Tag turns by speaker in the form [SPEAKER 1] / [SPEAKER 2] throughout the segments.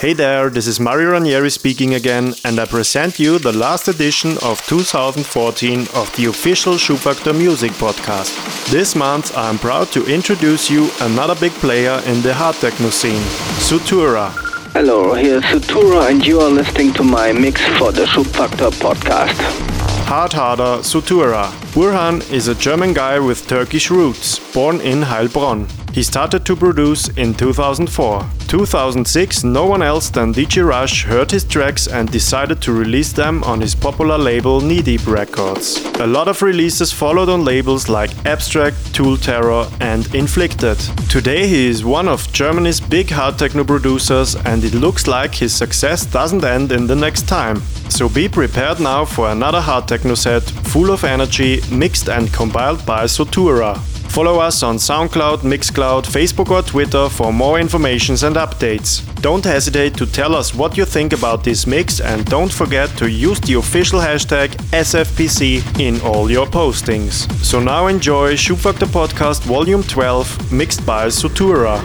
[SPEAKER 1] Hey there, this is Mario Ranieri speaking again, and I present you the last edition of 2014 of the official Schubfaktor Music Podcast. This month I am proud to introduce you another big player in the hard techno scene, Sutura.
[SPEAKER 2] Hello, here's Sutura, and you are listening to my mix for the Schubfaktor podcast.
[SPEAKER 1] Hard Harder Sutura. Burhan is a German guy with Turkish roots, born in Heilbronn. He started to produce in 2004. 2006, no one else than DJ Rush heard his tracks and decided to release them on his popular label Knee Deep Records. A lot of releases followed on labels like Abstract, Tool Terror, and Inflicted. Today he is one of Germany's big hard techno producers, and it looks like his success doesn't end in the next time. So be prepared now for another hard techno set full of energy, mixed and compiled by Sutura. Follow us on SoundCloud, Mixcloud, Facebook, or Twitter for more informations and updates. Don't hesitate to tell us what you think about this mix and don't forget to use the official hashtag SFPC in all your postings. So now enjoy Schubfaktor Podcast Volume 12 mixed by Sutura.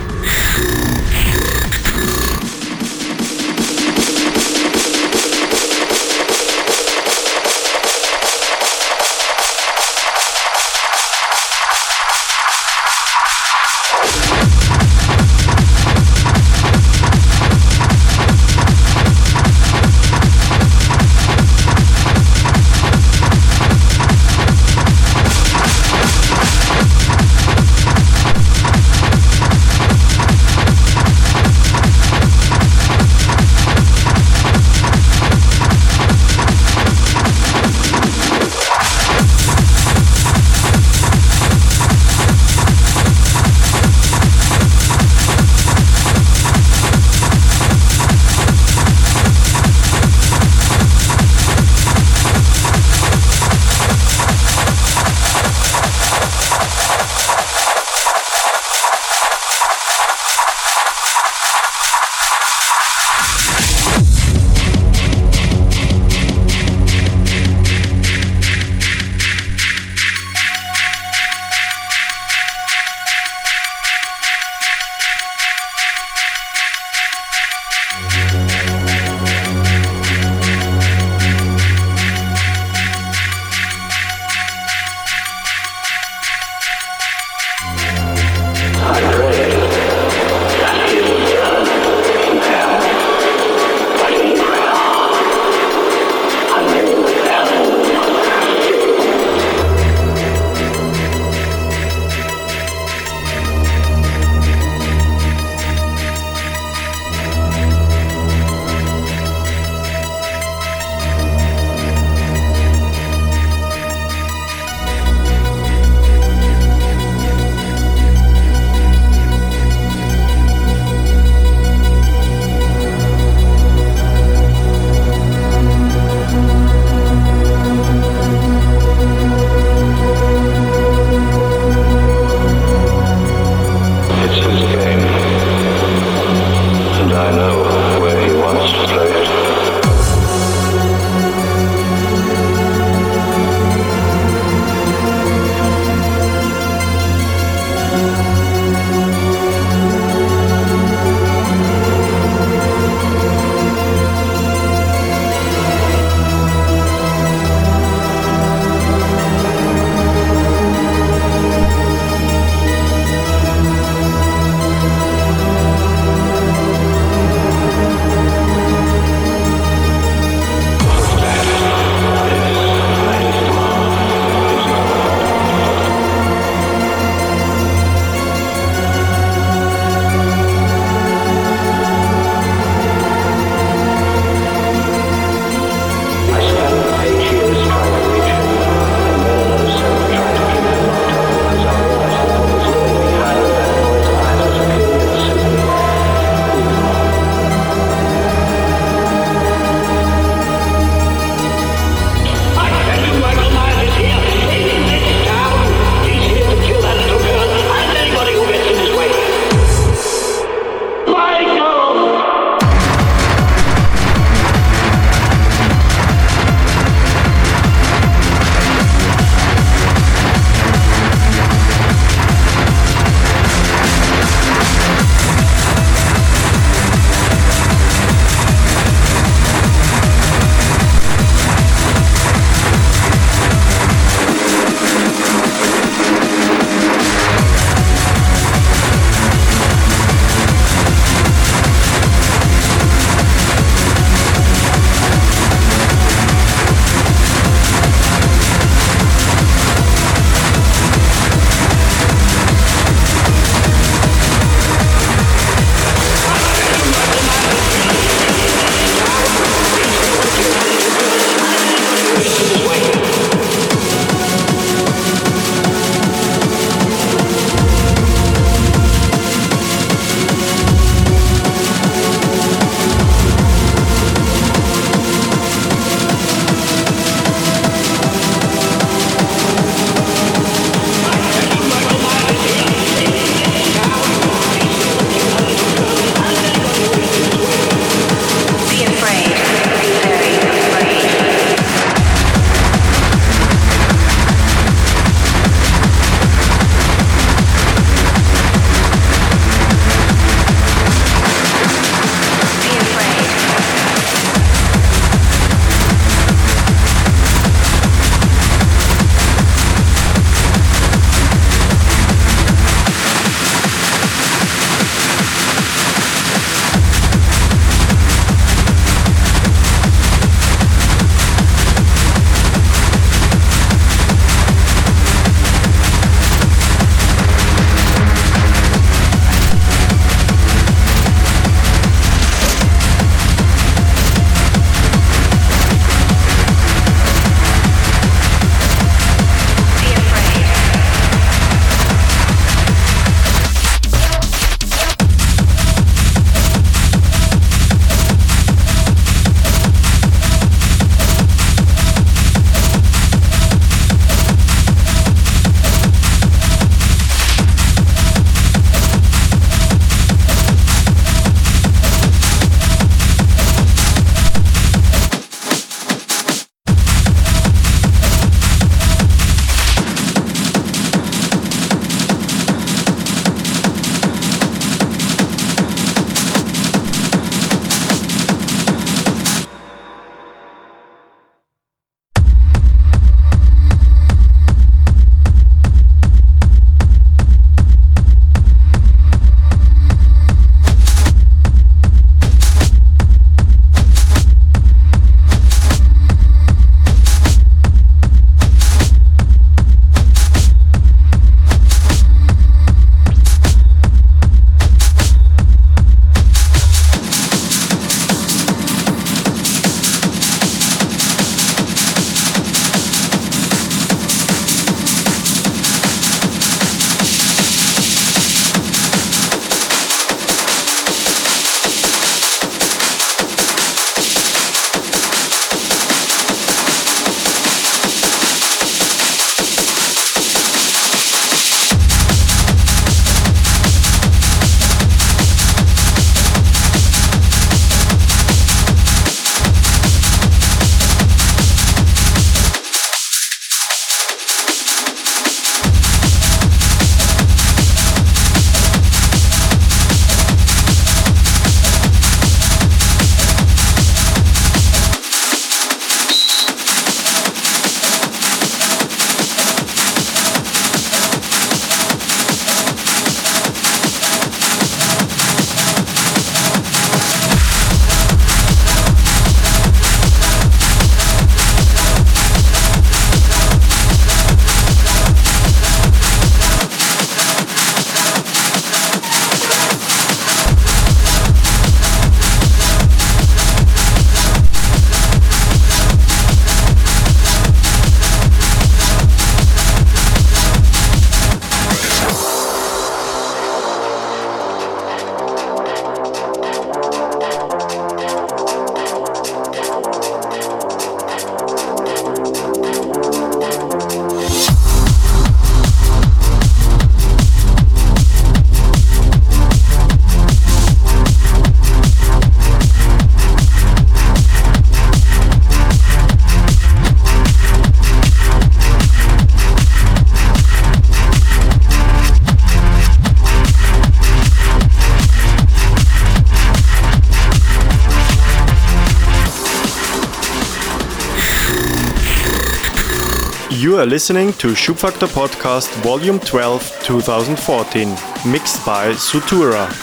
[SPEAKER 1] Are listening to Schubfaktor Podcast Volume 12 2014, mixed by Sutura.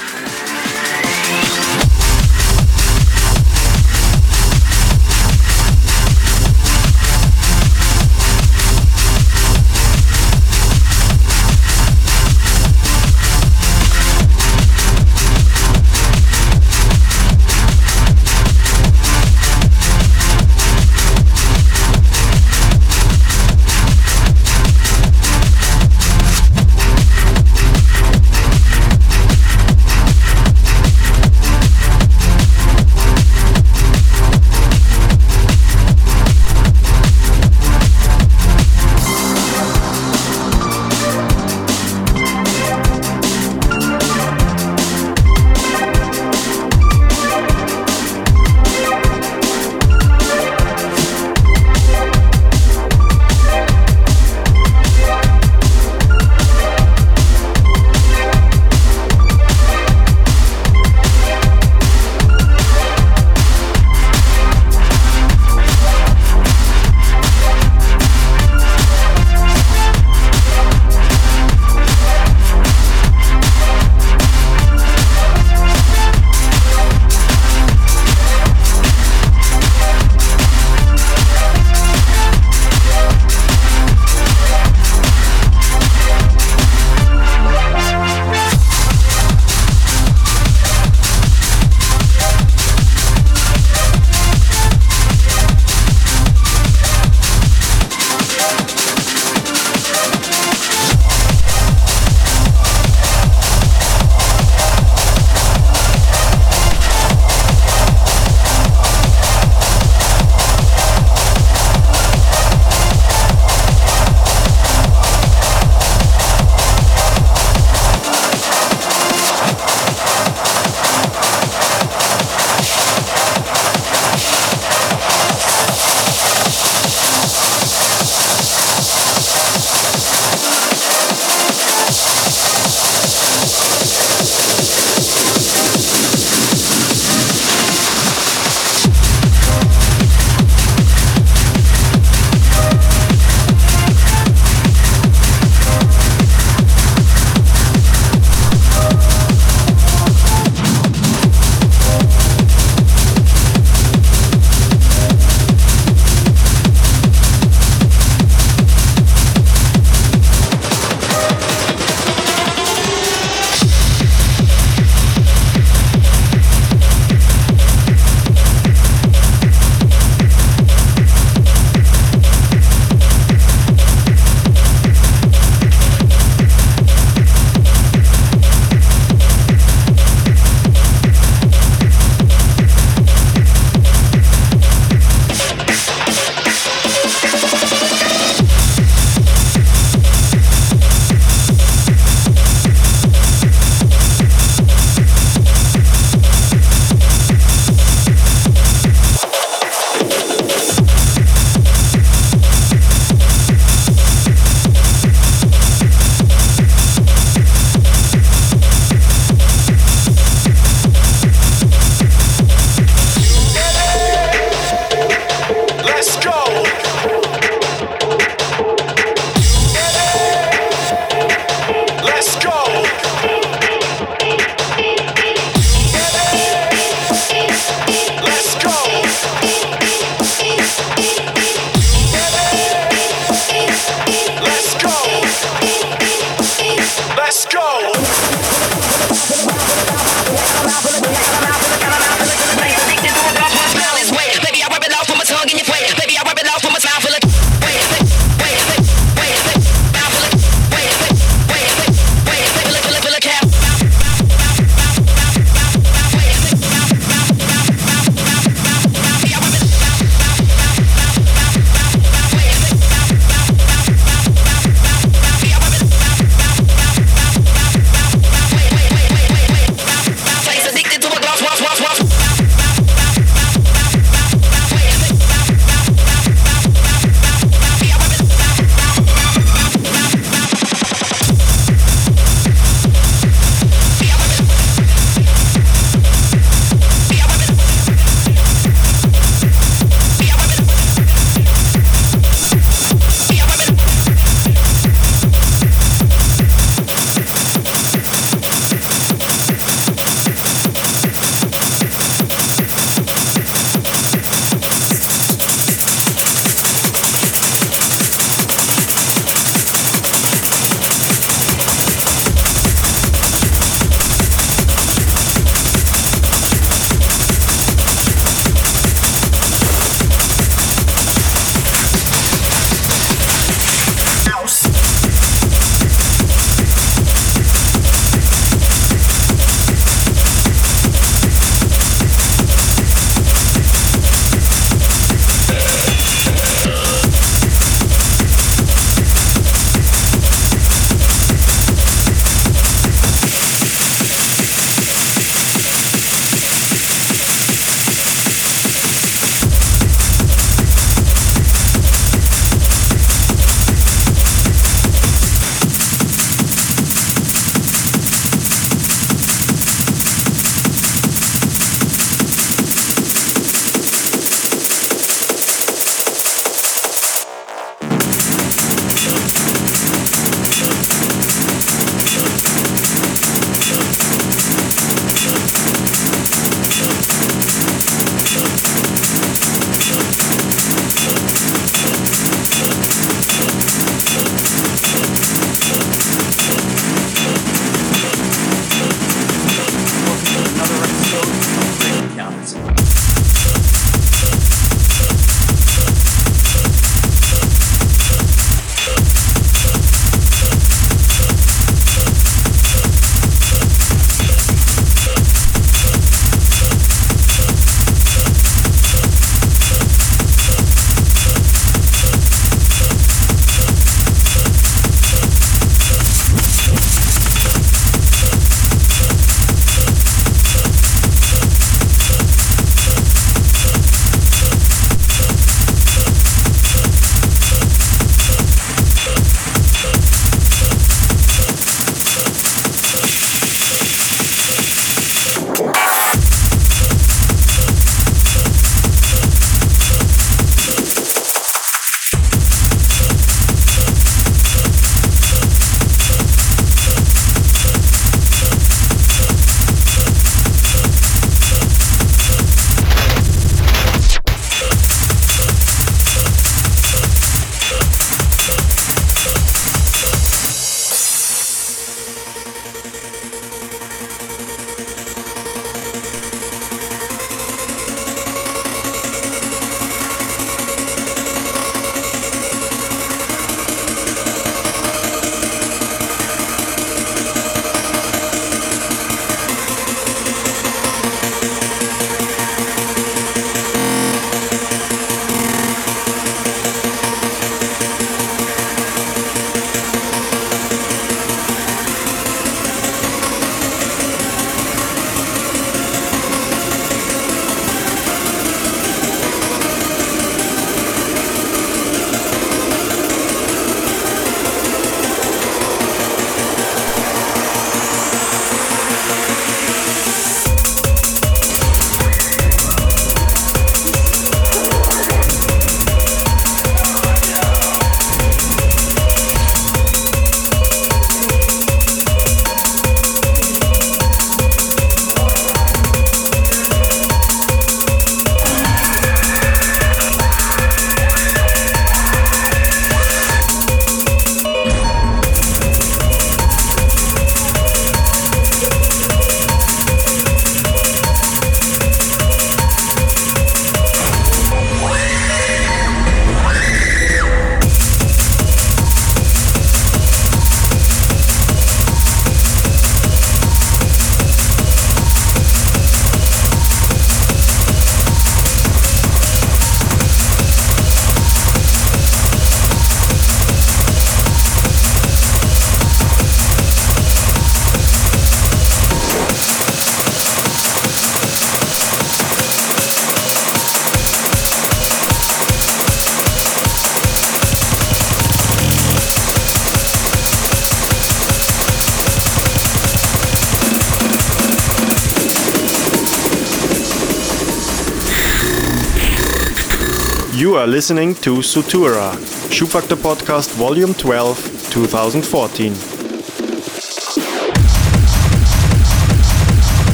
[SPEAKER 1] Are listening to Sutura, Schubfaktor Podcast Volume 12, 2014.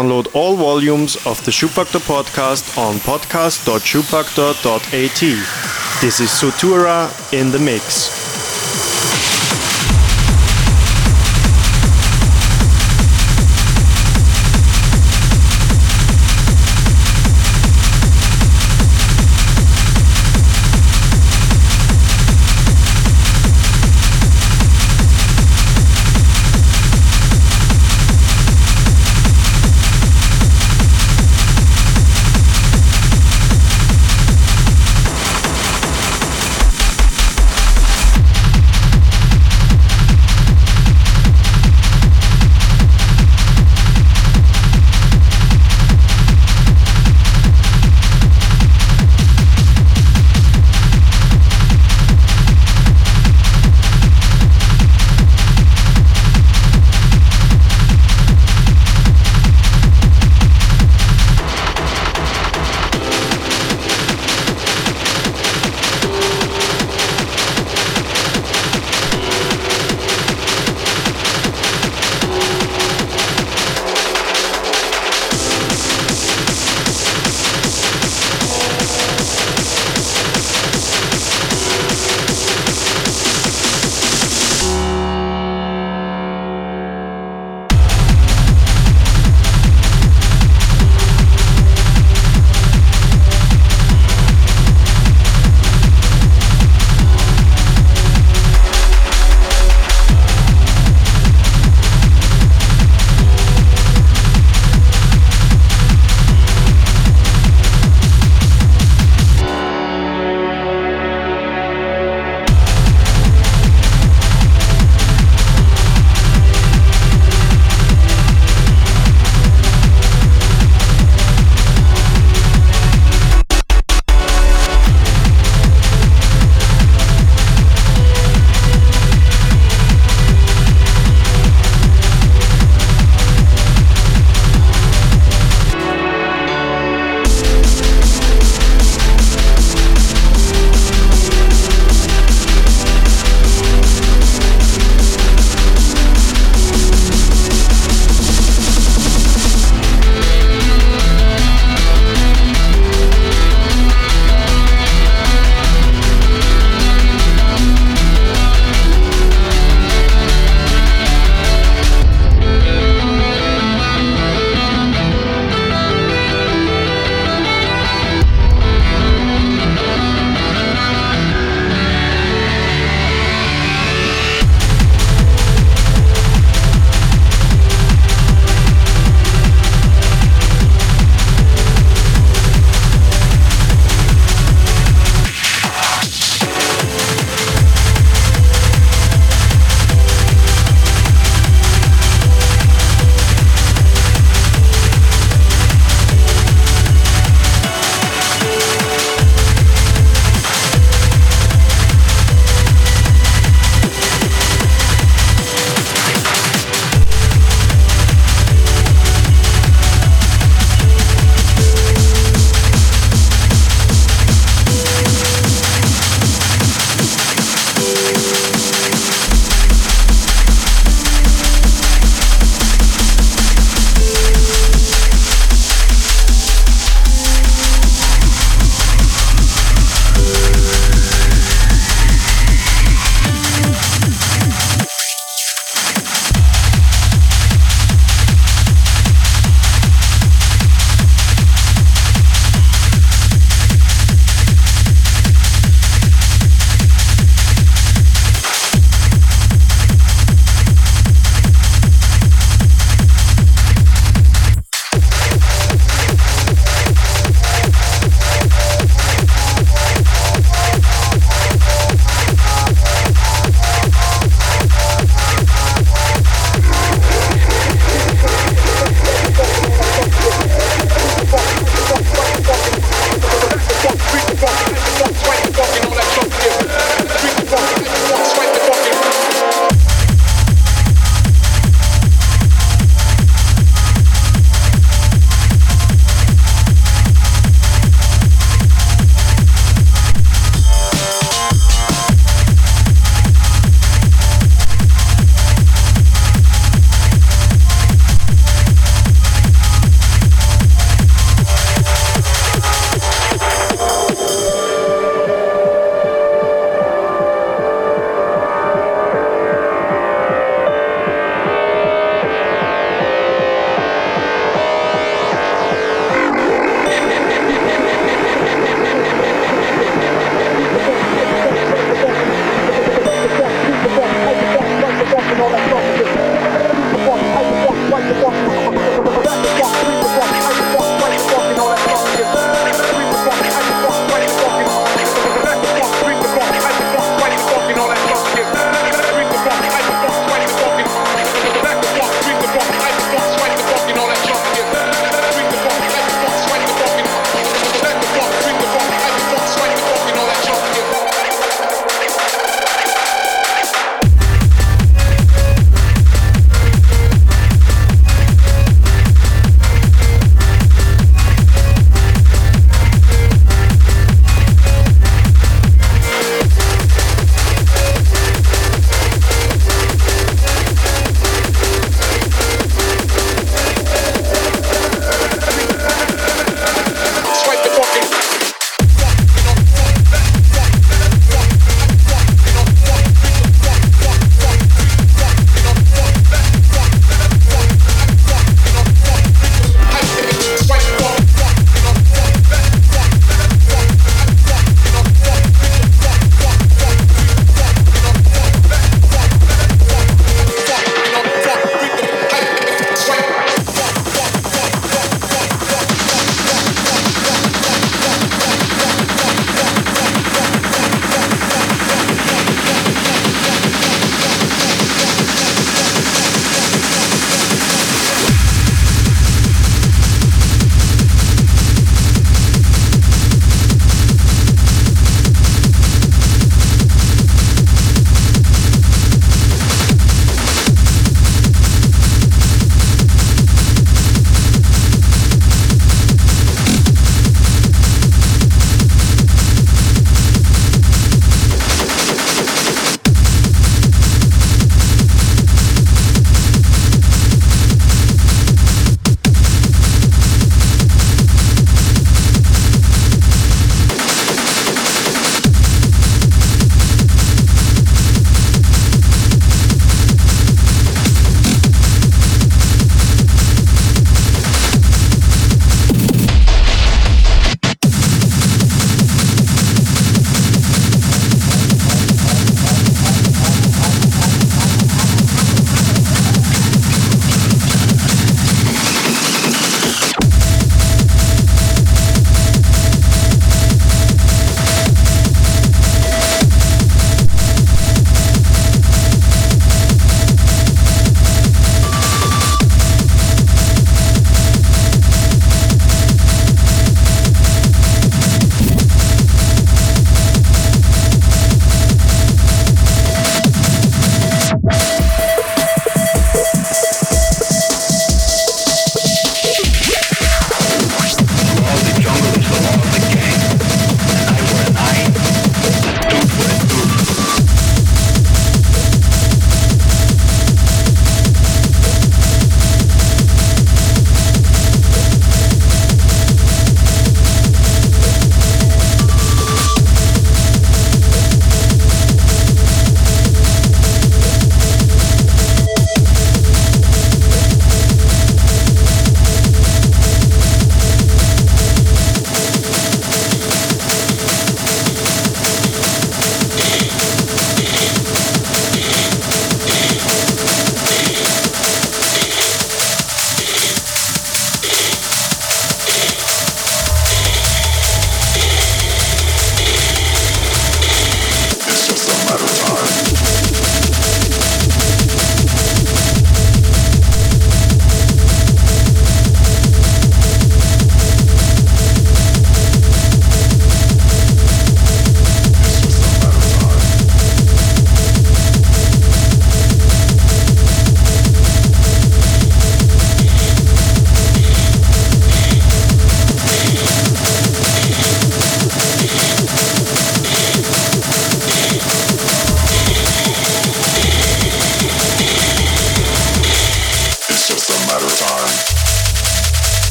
[SPEAKER 1] Download all volumes of the Schubfaktor podcast on podcast.schubfaktor.at. This is Sutura in the mix.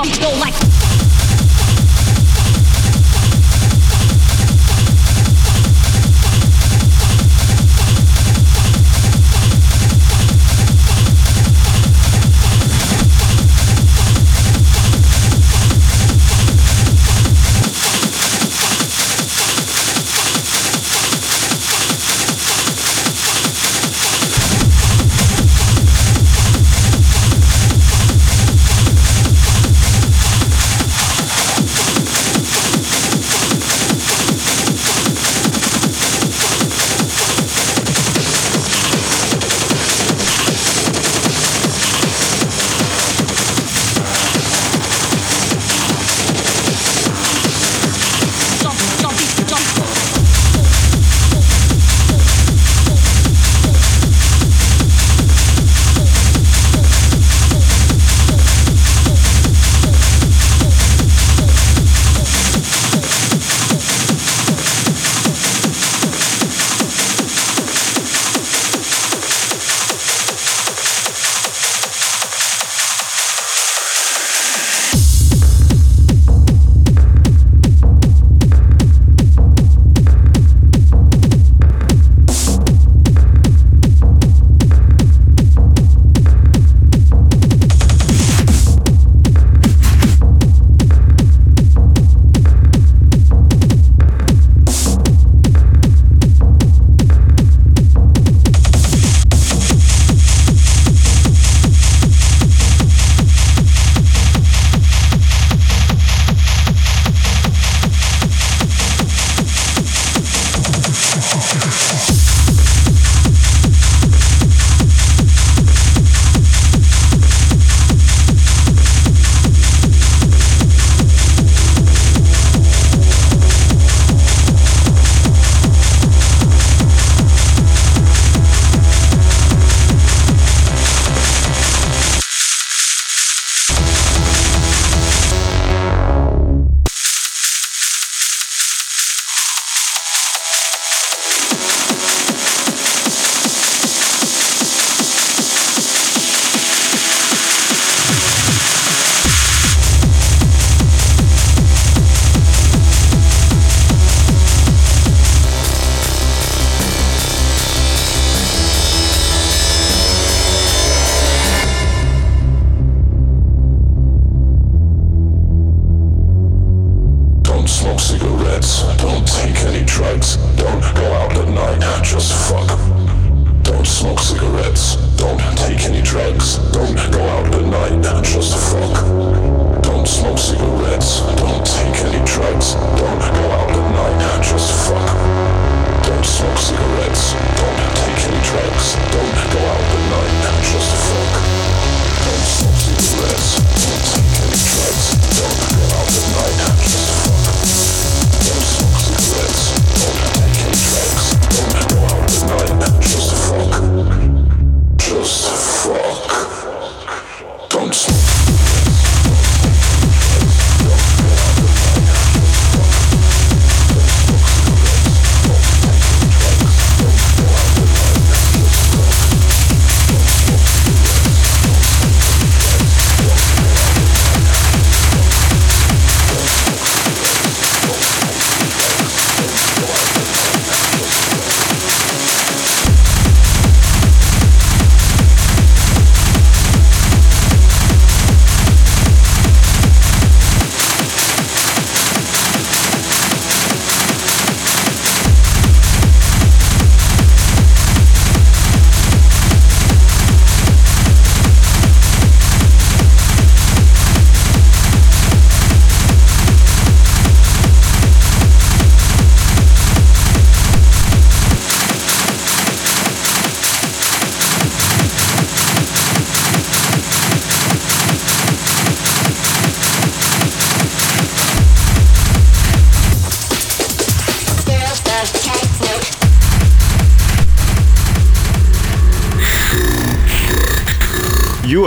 [SPEAKER 3] off the
[SPEAKER 4] floor like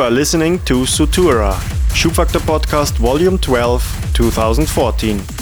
[SPEAKER 1] are listening to Sutura, Schubfaktor Podcast Volume 12, 2014.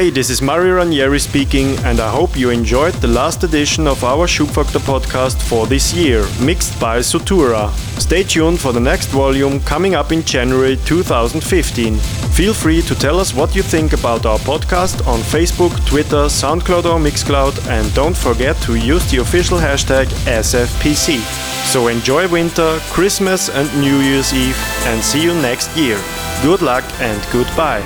[SPEAKER 1] Hey, this is Mario Ranieri speaking, and I hope you enjoyed the last edition of our Schubfaktor podcast for this year, mixed by Sutura. Stay tuned for the next volume coming up in January 2015. Feel free to tell us what you think about our podcast on Facebook, Twitter, SoundCloud or Mixcloud, and don't forget to use the official hashtag SFPC. So enjoy winter, Christmas, and New Year's Eve, and see you next year. Good luck and goodbye.